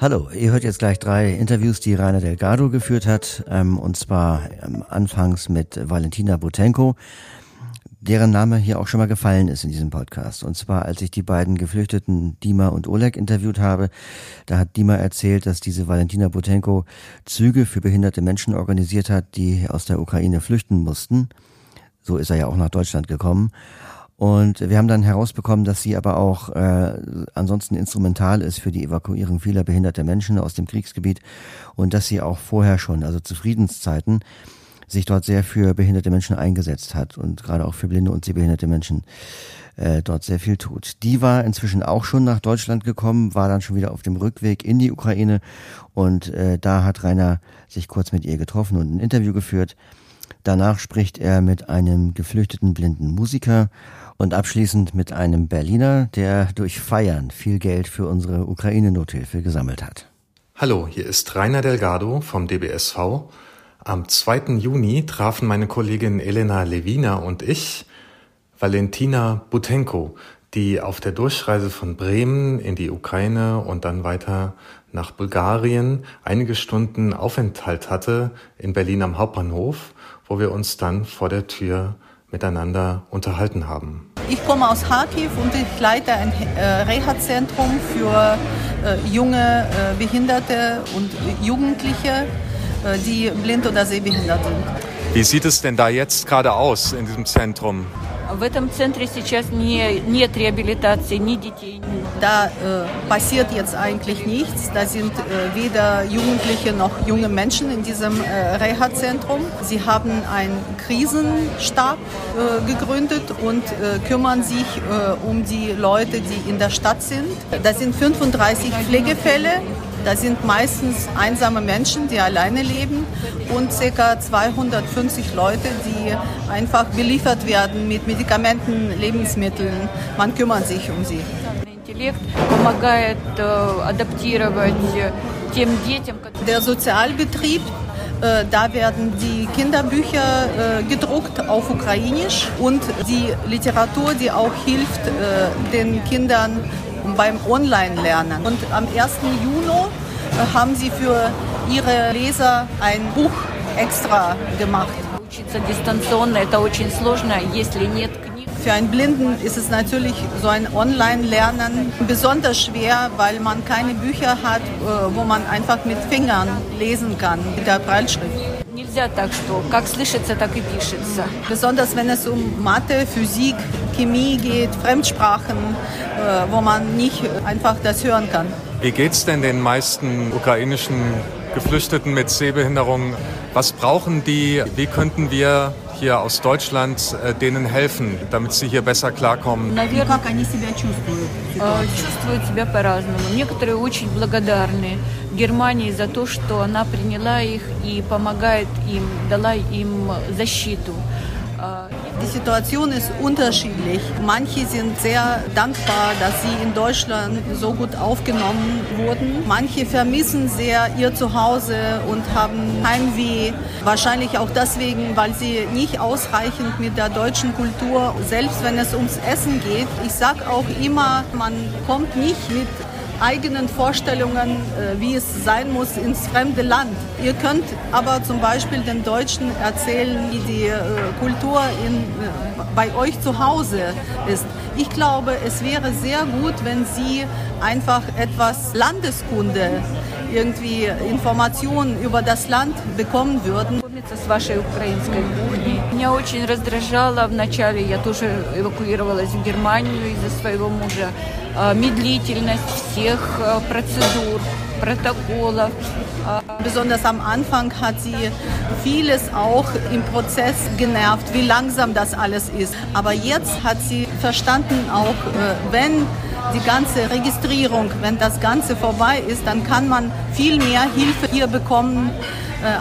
Hallo, ihr hört jetzt gleich drei Interviews, die Rainer Delgado geführt hat, ähm, und zwar ähm, anfangs mit Valentina Butenko, deren Name hier auch schon mal gefallen ist in diesem Podcast. Und zwar, als ich die beiden Geflüchteten Dima und Oleg interviewt habe, da hat Dima erzählt, dass diese Valentina Butenko Züge für behinderte Menschen organisiert hat, die aus der Ukraine flüchten mussten. So ist er ja auch nach Deutschland gekommen. Und wir haben dann herausbekommen, dass sie aber auch äh, ansonsten instrumental ist für die Evakuierung vieler behinderter Menschen aus dem Kriegsgebiet und dass sie auch vorher schon, also zu Friedenszeiten, sich dort sehr für behinderte Menschen eingesetzt hat und gerade auch für blinde und sehbehinderte Menschen äh, dort sehr viel tut. Die war inzwischen auch schon nach Deutschland gekommen, war dann schon wieder auf dem Rückweg in die Ukraine und äh, da hat Rainer sich kurz mit ihr getroffen und ein Interview geführt. Danach spricht er mit einem geflüchteten blinden Musiker und abschließend mit einem Berliner, der durch Feiern viel Geld für unsere Ukraine-Nothilfe gesammelt hat. Hallo, hier ist Rainer Delgado vom DBSV. Am 2. Juni trafen meine Kollegin Elena Levina und ich Valentina Butenko, die auf der Durchreise von Bremen in die Ukraine und dann weiter nach Bulgarien einige Stunden Aufenthalt hatte in Berlin am Hauptbahnhof, wo wir uns dann vor der Tür miteinander unterhalten haben. Ich komme aus Kharkiv und ich leite ein äh, Reha-Zentrum für äh, junge äh, Behinderte und Jugendliche, die blind oder sehbehindert sind. Wie sieht es denn da jetzt gerade aus in diesem Zentrum? В этом центре сейчас не, нет реабилитации ни детей. Da äh, passiert jetzt eigentlich nichts. Da sind äh, weder Jugendliche noch junge Menschen in diesem äh, Reha-Zentrum. Sie haben einen Krisenstab äh, gegründet und äh, kümmern sich äh, um die Leute, die in der Stadt sind. Da sind 35 Pflegefälle da sind meistens einsame Menschen, die alleine leben und ca. 250 Leute, die einfach beliefert werden mit Medikamenten, Lebensmitteln. Man kümmert sich um sie. Der Sozialbetrieb äh, da werden die Kinderbücher äh, gedruckt auf Ukrainisch und die Literatur, die auch hilft äh, den Kindern beim Online-Lernen. Und am 1. Juni äh, haben sie für ihre Leser ein Buch extra gemacht. Für einen Blinden ist es natürlich so ein Online-Lernen besonders schwer, weil man keine Bücher hat, äh, wo man einfach mit Fingern lesen kann, mit der Prallschrift. Besonders wenn es um Mathe, Physik, Chemie geht, Fremdsprachen, äh, wo man nicht einfach das hören kann. Wie geht es denn den meisten ukrainischen Geflüchteten mit Sehbehinderung? Was brauchen die? Wie könnten wir hier aus Deutschland äh, denen helfen, damit sie hier besser klarkommen? Чувствуют себя по-разному. Некоторые очень благодарны Германии за то, что она приняла их и помогает им, дала им защиту. Die Situation ist unterschiedlich. Manche sind sehr dankbar, dass sie in Deutschland so gut aufgenommen wurden. Manche vermissen sehr ihr Zuhause und haben Heimweh. Wahrscheinlich auch deswegen, weil sie nicht ausreichend mit der deutschen Kultur, selbst wenn es ums Essen geht. Ich sage auch immer, man kommt nicht mit eigenen Vorstellungen, äh, wie es sein muss ins fremde Land. Ihr könnt aber zum Beispiel den Deutschen erzählen, wie die äh, Kultur in, äh, bei euch zu Hause ist. Ich glaube, es wäre sehr gut, wenn Sie einfach etwas Landeskunde, irgendwie Informationen über das Land bekommen würden. С вашей украинской кухней. Меня очень раздражало вначале, я тоже эвакуировалась в Германию из-за своего мужа, медлительность всех процедур, Protokolle. Besonders am Anfang hat sie vieles auch im Prozess genervt, wie langsam das alles ist. Aber jetzt hat sie verstanden auch, wenn die ganze Registrierung, wenn das Ganze vorbei ist, dann kann man viel mehr Hilfe hier bekommen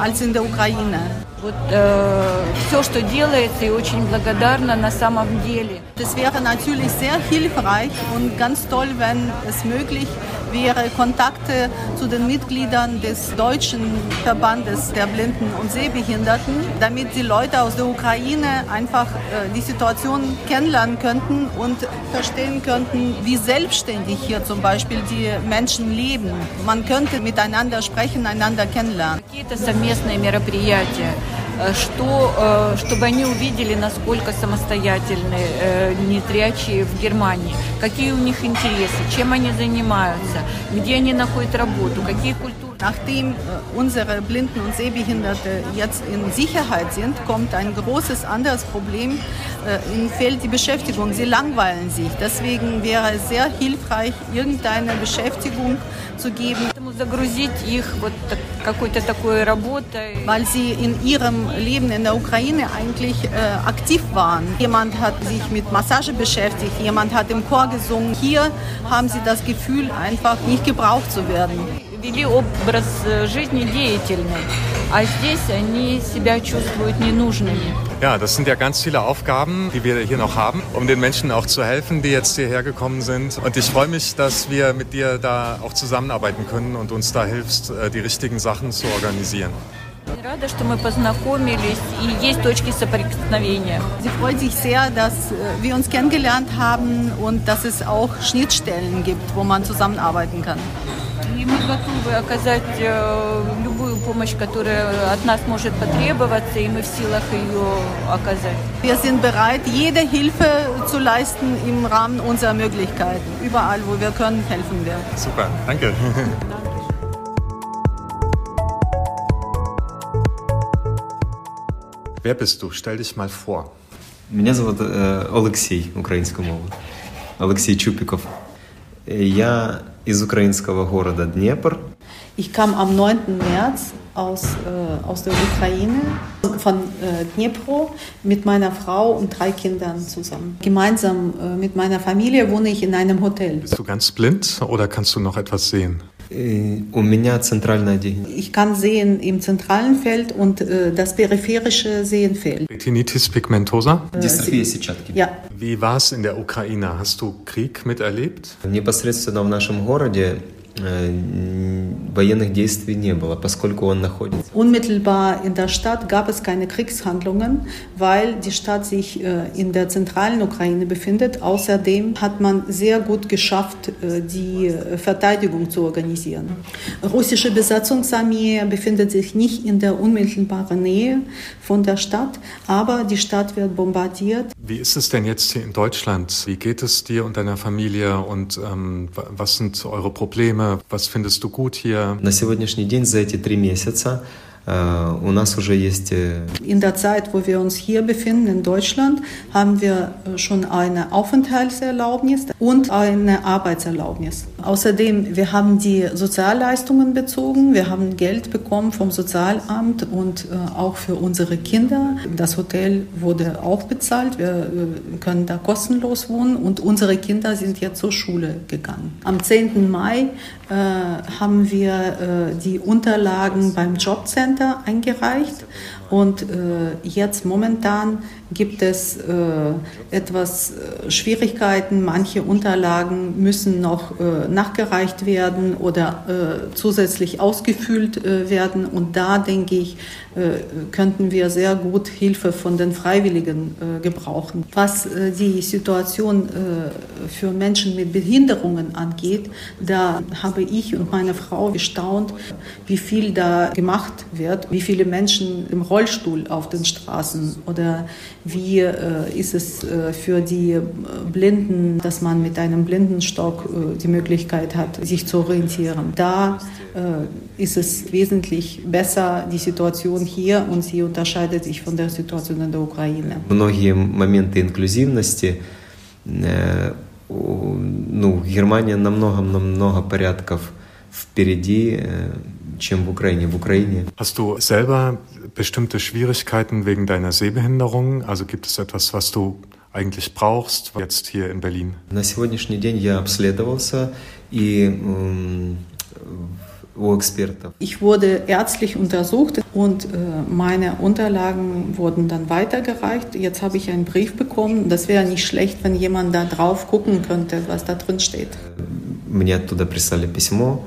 als in der Ukraine вот äh, все, что делается, и очень благодарна на самом деле. Das wäre natürlich sehr hilfreich und ganz toll, wenn es möglich wäre, Kontakte zu den Mitgliedern des deutschen Verbandes der Blinden und Sehbehinderten, damit die Leute aus der Ukraine einfach äh, die Situation kennenlernen könnten und verstehen könnten, wie selbstständig hier zum Beispiel die Menschen leben. Man könnte miteinander sprechen, einander kennenlernen. Какие-то совместные мероприятия, э, Что, э, чтобы они увидели, насколько самостоятельны э, незрячие в Германии, какие у них интересы, чем они занимаются, где они находят работу, какие культуры. Nachdem unsere Blinden und Sehbehinderte jetzt in Sicherheit sind, kommt ein großes anderes Problem. Ihnen fehlt die Beschäftigung. Sie langweilen sich. Deswegen wäre es sehr hilfreich, irgendeine Beschäftigung zu geben. Weil sie in ihrem Leben in der Ukraine eigentlich äh, aktiv waren. Jemand hat sich mit Massage beschäftigt, jemand hat im Chor gesungen. Hier haben sie das Gefühl, einfach nicht gebraucht zu werden вели образ жизни деятельный, а здесь они себя чувствуют ненужными. Ja, das sind ja ganz viele Aufgaben, die wir hier noch haben, um den Menschen auch zu helfen, die jetzt hierher gekommen sind. Und ich freue mich, dass wir mit dir da auch zusammenarbeiten können und uns da hilfst, die richtigen Sachen zu organisieren. Рада, что мы познакомились и есть точки соприкосновения. Sie freut sich sehr, dass wir uns kennengelernt haben und dass es auch Schnittstellen gibt, wo man zusammenarbeiten kann. И мы готовы оказать любую помощь, которая от нас может потребоваться, и мы в силах ее оказать. Wir sind bereit, jede Hilfe zu leisten im Rahmen unserer Möglichkeiten. Überall, wo wir können, helfen wir. Super, danke. Wer bist du? Stell dich mal vor. Меня зовут э, Олексій, українською мовою. Олексій Чупіков. Я из украинского города Днепр. Ich kam am 9. März aus, äh, aus der Ukraine, von äh, Dnipro, mit meiner Frau und drei Kindern zusammen. Gemeinsam äh, mit meiner Familie wohne ich in einem Hotel. Bist du ganz blind oder kannst du noch etwas sehen? У меня центральное Ich kann sehen im zentralen Feld und äh, das peripherische Sehen fehlt. Retinitis pigmentosa? Дистрофия сетчатки. Ja. Wie war es in der Ukraine? Hast du Krieg miterlebt? Непосредственно в нашем городе военных действий не было, поскольку он находится. Unmittelbar in der Stadt gab es keine Kriegshandlungen, weil die Stadt sich in der zentralen Ukraine befindet. Außerdem hat man sehr gut geschafft, die Verteidigung zu organisieren. Russische Besatzungsarmee befindet sich nicht in der unmittelbaren Nähe von der Stadt, aber die Stadt wird bombardiert. Wie ist es denn jetzt hier in Deutschland? Wie geht es dir und deiner Familie und ähm, was sind eure Probleme? Was findest du gut hier? На сегодняшний день за эти три месяца у нас уже есть... In der Zeit, wo wir uns hier befinden, in Deutschland, haben wir schon eine Aufenthaltserlaubnis und eine Arbeitserlaubnis. Außerdem, wir haben die Sozialleistungen bezogen, wir haben Geld bekommen vom Sozialamt und auch für unsere Kinder. Das Hotel wurde auch bezahlt, wir können da kostenlos wohnen und unsere Kinder sind jetzt zur Schule gegangen. Am 10. Mai äh, haben wir äh, die Unterlagen beim Jobcenter Center eingereicht und äh, jetzt momentan gibt es äh, etwas äh, Schwierigkeiten. Manche Unterlagen müssen noch äh, nachgereicht werden oder äh, zusätzlich ausgefüllt äh, werden. Und da denke ich, könnten wir sehr gut Hilfe von den Freiwilligen gebrauchen. Was die Situation für Menschen mit Behinderungen angeht, da habe ich und meine Frau gestaunt, wie viel da gemacht wird, wie viele Menschen im Rollstuhl auf den Straßen oder wie äh, ist es äh, für die Blinden, dass man mit einem Blindenstock äh, die Möglichkeit hat, sich zu orientieren. Da äh, ist es wesentlich besser, die Situation hier, und sie unterscheidet sich von der Situation in der Ukraine. Многие моменты инклюзивности ну, Германия намного, намного порядков впереди, чем в Украине. В Украине. Hast du selber bestimmte Schwierigkeiten wegen deiner Sehbehinderung? Also gibt es etwas, was du eigentlich brauchst jetzt hier in Berlin? На сегодняшний день я обследовался и Ich wurde ärztlich untersucht und äh, meine Unterlagen wurden dann weitergereicht. Jetzt habe ich einen Brief bekommen. Das wäre nicht schlecht, wenn jemand da drauf gucken könnte, was da drin steht. Мне оттуда прислали письмо.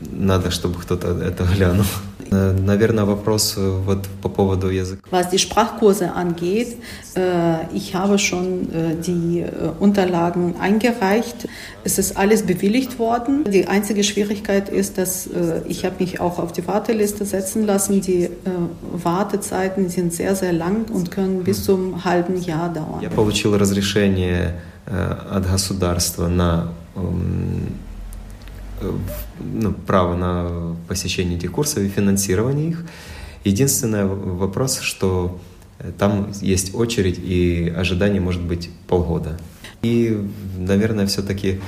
Надо, чтобы кто-то это глянул. Э, наверное, вопрос э, вот по поводу языка. Was die Sprachkurse angeht, äh, ich habe schon äh, die äh, Unterlagen eingereicht. Es ist alles bewilligt worden. Die einzige Schwierigkeit ist, dass ich habe mich auch auf die Warteliste setzen lassen. Die Wartezeiten sind sehr, sehr lang und können bis zum halben Jahr dauern. Я получил разрешение от государства на ну, право на посещение этих курсов и финансирование их. Единственный вопрос, что там есть очередь и ожидание может быть полгода. И, наверное, все-таки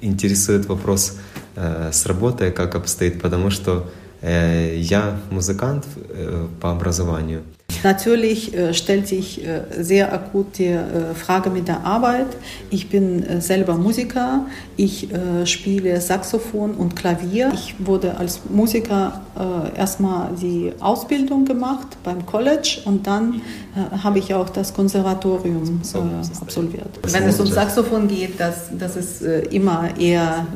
интересует вопрос э, с работой, как обстоит, потому что äh, я музыкант äh, по образованию. Natürlich äh, stellt sich äh, sehr akut die äh, Frage mit der Arbeit. Ich bin äh, selber Musiker, ich äh, spiele Saxophon und Klavier. Ich wurde als Musiker äh, erstmal die Ausbildung gemacht beim College und dann habe ich auch das Konservatorium absolviert. Wenn es um Saxophon geht, das, das ist immer eher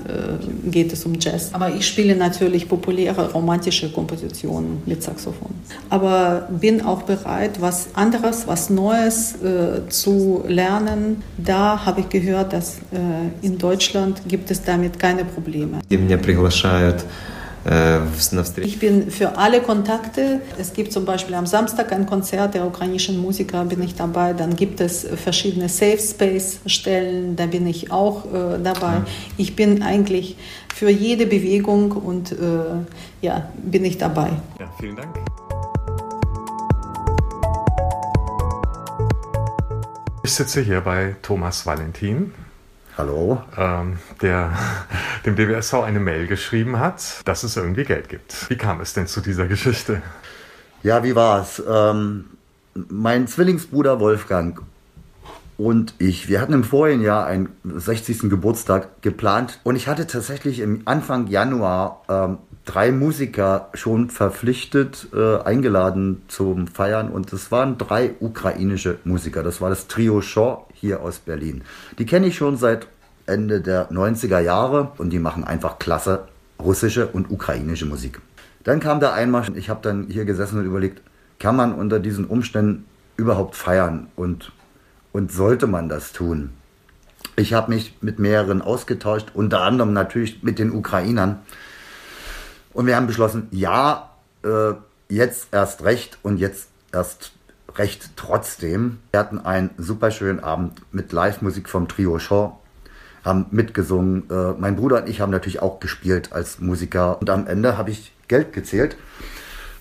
geht es um Jazz. Aber ich spiele natürlich populäre romantische Kompositionen mit Saxophon. Aber bin auch bereit, was anderes, was Neues äh, zu lernen. Da habe ich gehört, dass äh, in Deutschland gibt es damit keine Probleme. Äh, ich bin für alle Kontakte. Es gibt zum Beispiel am Samstag ein Konzert der ukrainischen Musiker, bin ich dabei. Dann gibt es verschiedene Safe Space Stellen, da bin ich auch äh, dabei. Ich bin eigentlich für jede Bewegung und äh, ja, bin ich dabei. Ja, vielen Dank. Ich sitze hier bei Thomas Valentin. Hallo. Ähm, der dem DBSV eine Mail geschrieben hat, dass es irgendwie Geld gibt. Wie kam es denn zu dieser Geschichte? Ja, wie war es? Ähm, mein Zwillingsbruder Wolfgang und ich, wir hatten im vorigen Jahr einen 60. Geburtstag geplant und ich hatte tatsächlich im Anfang Januar ähm, drei Musiker schon verpflichtet, äh, eingeladen zum Feiern und es waren drei ukrainische Musiker. Das war das Trio Shaw hier aus Berlin. Die kenne ich schon seit Ende der 90er Jahre und die machen einfach klasse russische und ukrainische Musik. Dann kam der Einmarsch und ich habe dann hier gesessen und überlegt, kann man unter diesen Umständen überhaupt feiern und, und sollte man das tun? Ich habe mich mit mehreren ausgetauscht, unter anderem natürlich mit den Ukrainern. Und wir haben beschlossen, ja, äh, jetzt erst recht und jetzt erst recht trotzdem. Wir hatten einen super schönen Abend mit Live-Musik vom Trio Shaw, haben mitgesungen. Äh, mein Bruder und ich haben natürlich auch gespielt als Musiker. Und am Ende habe ich Geld gezählt.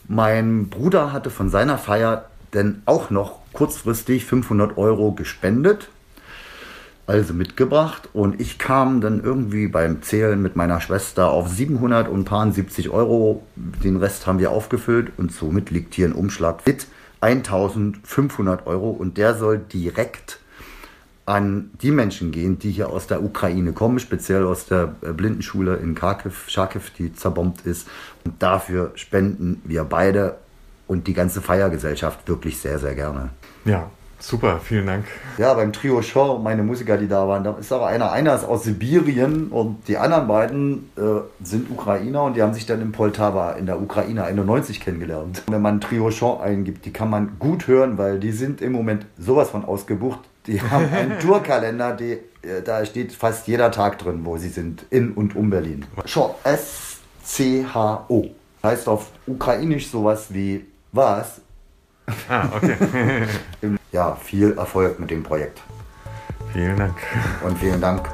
Mein Bruder hatte von seiner Feier denn auch noch kurzfristig 500 Euro gespendet also mitgebracht und ich kam dann irgendwie beim Zählen mit meiner Schwester auf 770 Euro. Den Rest haben wir aufgefüllt und somit liegt hier ein Umschlag mit 1500 Euro und der soll direkt an die Menschen gehen, die hier aus der Ukraine kommen, speziell aus der Blindenschule in Kharkiv, Charkiv, die zerbombt ist. Und dafür spenden wir beide und die ganze Feiergesellschaft wirklich sehr, sehr gerne. Ja, Super, vielen Dank. Ja, beim Trio Show, meine Musiker, die da waren, da ist auch einer, einer ist aus Sibirien und die anderen beiden äh, sind Ukrainer und die haben sich dann in Poltava in der Ukraine 91 kennengelernt. Wenn man Trio Show eingibt, die kann man gut hören, weil die sind im Moment sowas von ausgebucht. Die haben einen Tourkalender, äh, da steht fast jeder Tag drin, wo sie sind, in und um Berlin. Show, S-C-H-O. Heißt auf Ukrainisch sowas wie was? Ah, okay. ja, viel Erfolg mit dem Projekt. Vielen Dank. Und vielen Dank.